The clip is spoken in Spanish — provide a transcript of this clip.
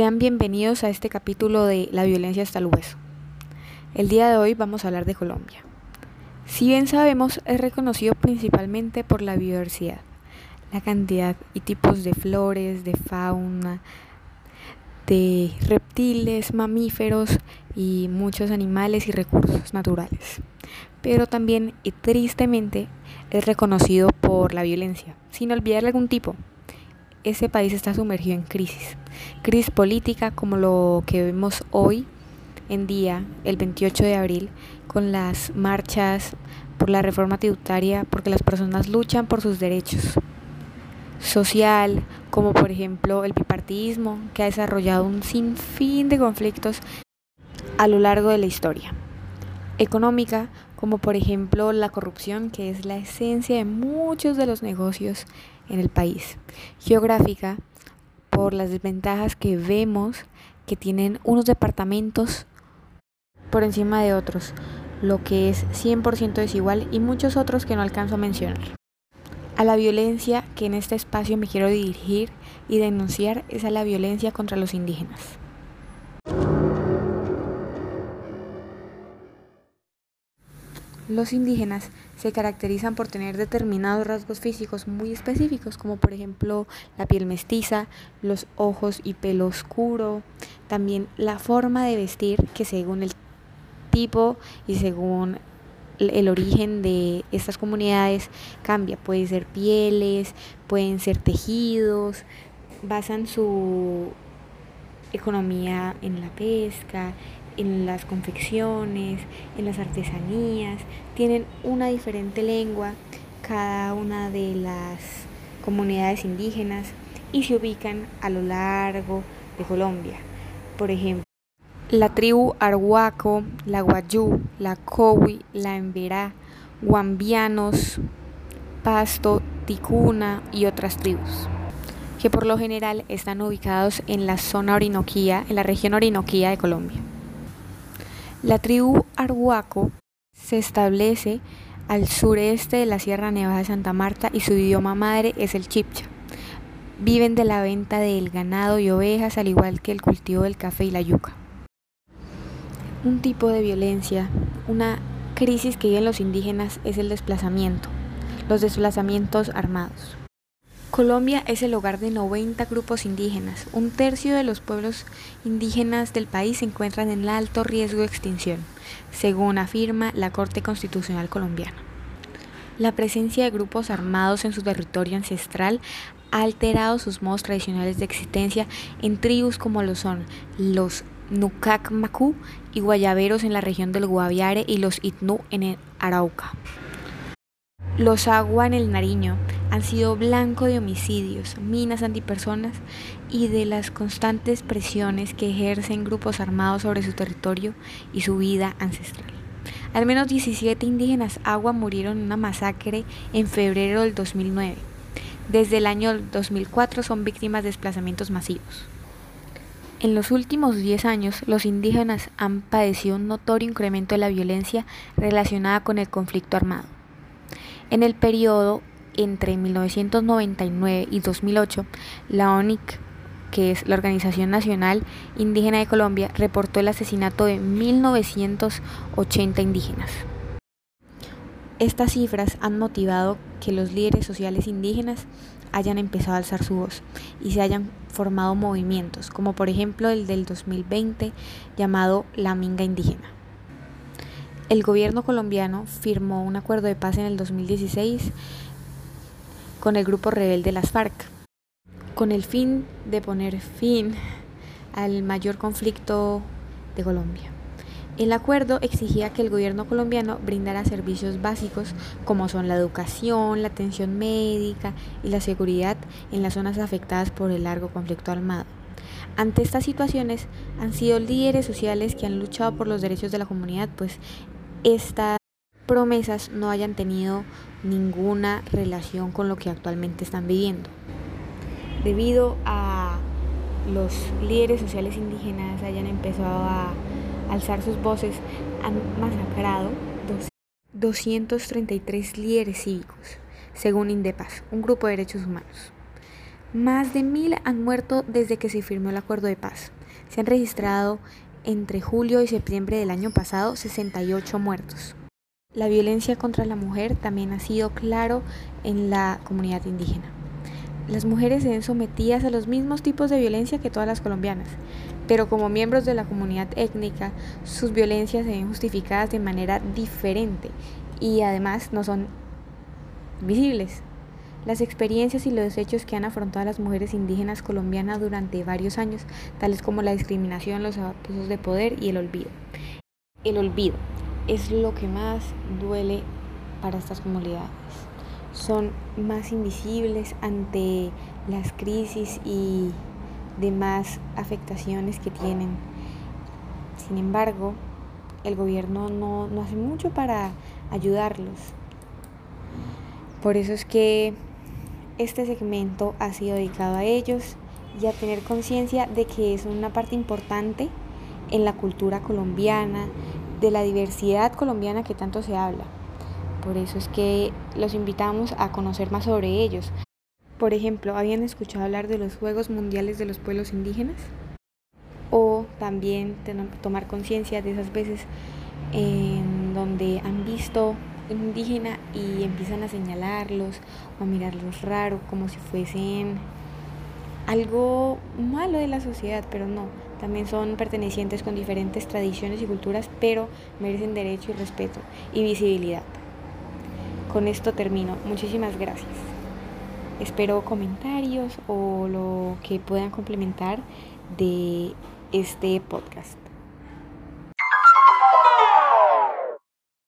Sean bienvenidos a este capítulo de La violencia hasta el hueso. El día de hoy vamos a hablar de Colombia. Si bien sabemos, es reconocido principalmente por la biodiversidad, la cantidad y tipos de flores, de fauna, de reptiles, mamíferos y muchos animales y recursos naturales. Pero también y tristemente es reconocido por la violencia, sin olvidar algún tipo. Ese país está sumergido en crisis, crisis política como lo que vemos hoy en día, el 28 de abril, con las marchas por la reforma tributaria, porque las personas luchan por sus derechos. Social, como por ejemplo el bipartidismo, que ha desarrollado un sinfín de conflictos a lo largo de la historia. Económica, como por ejemplo la corrupción, que es la esencia de muchos de los negocios en el país. Geográfica, por las desventajas que vemos que tienen unos departamentos por encima de otros, lo que es 100% desigual y muchos otros que no alcanzo a mencionar. A la violencia que en este espacio me quiero dirigir y denunciar es a la violencia contra los indígenas. Los indígenas se caracterizan por tener determinados rasgos físicos muy específicos, como por ejemplo la piel mestiza, los ojos y pelo oscuro, también la forma de vestir que según el tipo y según el origen de estas comunidades cambia. Puede ser pieles, pueden ser tejidos, basan su economía en la pesca, en las confecciones, en las artesanías, tienen una diferente lengua cada una de las comunidades indígenas y se ubican a lo largo de Colombia. Por ejemplo, la tribu Arhuaco, la Guayú, la Cowi, la Emberá, Guambianos, Pasto, Ticuna y otras tribus, que por lo general están ubicados en la zona Orinoquía, en la región Orinoquía de Colombia. La tribu Arhuaco se establece al sureste de la Sierra Nevada de Santa Marta y su idioma madre es el chipcha. Viven de la venta del ganado y ovejas, al igual que el cultivo del café y la yuca. Un tipo de violencia, una crisis que viven los indígenas es el desplazamiento, los desplazamientos armados. Colombia es el hogar de 90 grupos indígenas. Un tercio de los pueblos indígenas del país se encuentran en alto riesgo de extinción, según afirma la Corte Constitucional colombiana. La presencia de grupos armados en su territorio ancestral ha alterado sus modos tradicionales de existencia en tribus como lo son los Nucac-Macú y Guayaberos en la región del Guaviare y los Itnú en el Arauca. Los Agua en el Nariño han sido blanco de homicidios, minas antipersonas y de las constantes presiones que ejercen grupos armados sobre su territorio y su vida ancestral. Al menos 17 indígenas agua murieron en una masacre en febrero del 2009. Desde el año 2004 son víctimas de desplazamientos masivos. En los últimos 10 años, los indígenas han padecido un notorio incremento de la violencia relacionada con el conflicto armado. En el periodo entre 1999 y 2008, la ONIC, que es la Organización Nacional Indígena de Colombia, reportó el asesinato de 1980 indígenas. Estas cifras han motivado que los líderes sociales indígenas hayan empezado a alzar su voz y se hayan formado movimientos, como por ejemplo el del 2020 llamado La Minga Indígena. El gobierno colombiano firmó un acuerdo de paz en el 2016 con el grupo rebelde las FARC, con el fin de poner fin al mayor conflicto de Colombia. El acuerdo exigía que el gobierno colombiano brindara servicios básicos como son la educación, la atención médica y la seguridad en las zonas afectadas por el largo conflicto armado. Ante estas situaciones han sido líderes sociales que han luchado por los derechos de la comunidad, pues estas promesas no hayan tenido ninguna relación con lo que actualmente están viviendo. Debido a los líderes sociales indígenas hayan empezado a alzar sus voces, han masacrado 233 líderes cívicos, según Indepas, un grupo de derechos humanos. Más de mil han muerto desde que se firmó el acuerdo de paz. Se han registrado entre julio y septiembre del año pasado 68 muertos. La violencia contra la mujer también ha sido claro en la comunidad indígena. Las mujeres se ven sometidas a los mismos tipos de violencia que todas las colombianas, pero como miembros de la comunidad étnica, sus violencias se ven justificadas de manera diferente y además no son visibles. Las experiencias y los hechos que han afrontado las mujeres indígenas colombianas durante varios años, tales como la discriminación, los abusos de poder y el olvido. El olvido es lo que más duele para estas comunidades. Son más invisibles ante las crisis y demás afectaciones que tienen. Sin embargo, el gobierno no, no hace mucho para ayudarlos. Por eso es que este segmento ha sido dedicado a ellos y a tener conciencia de que es una parte importante en la cultura colombiana, de la diversidad colombiana que tanto se habla. Por eso es que los invitamos a conocer más sobre ellos. Por ejemplo, ¿habían escuchado hablar de los Juegos Mundiales de los Pueblos Indígenas? O también tomar conciencia de esas veces en donde han visto indígena y empiezan a señalarlos o a mirarlos raro como si fuesen algo malo de la sociedad, pero no, también son pertenecientes con diferentes tradiciones y culturas, pero merecen derecho y respeto y visibilidad. Con esto termino. Muchísimas gracias. Espero comentarios o lo que puedan complementar de este podcast.